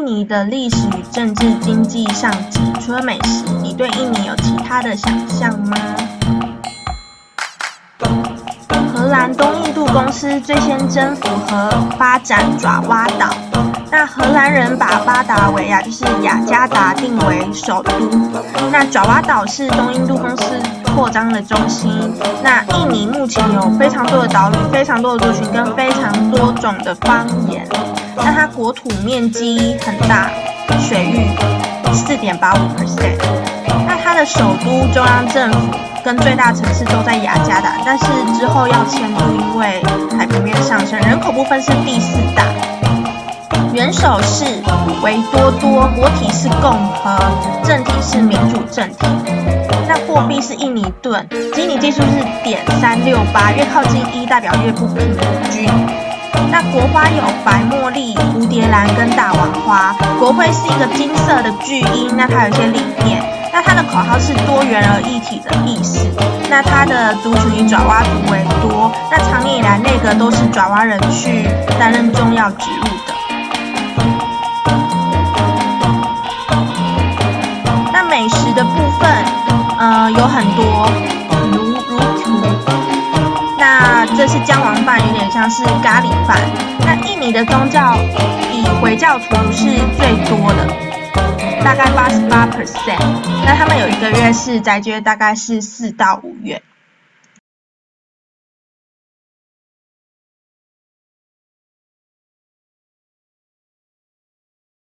印尼的历史与政治经济上集，除了美食，你对印尼有其他的想象吗？荷兰东印度公司最先征服和发展爪哇岛。那荷兰人把巴达维亚就是雅加达定为首都。那爪哇岛是东印度公司扩张的中心。那印尼目前有非常多的岛屿、非常多的族群跟非常多种的方言。那它国土面积很大，水域四点八五 percent。那它的首都中央政府跟最大城市都在雅加达，但是之后要迁都，因为海平面上升，人口部分是第四大。元首是维多多，国体是共和，政体是民主政体。那货币是印尼盾，基尼技术是点三六八，越靠近一代表越不平均。那国花有白茉莉、蝴蝶兰跟大王花。国徽是一个金色的巨鹰，那它有一些理念。那它的口号是多元而一体的意思。那它的族群以爪哇族为多。那长年以来内阁都是爪哇人去担任重要职务有很多，如如图。那这是姜黄饭，有点像是咖喱饭。那印尼的宗教以回教徒是最多的，大概八十八 percent。那他们有一个月是斋戒，大概是四到五月。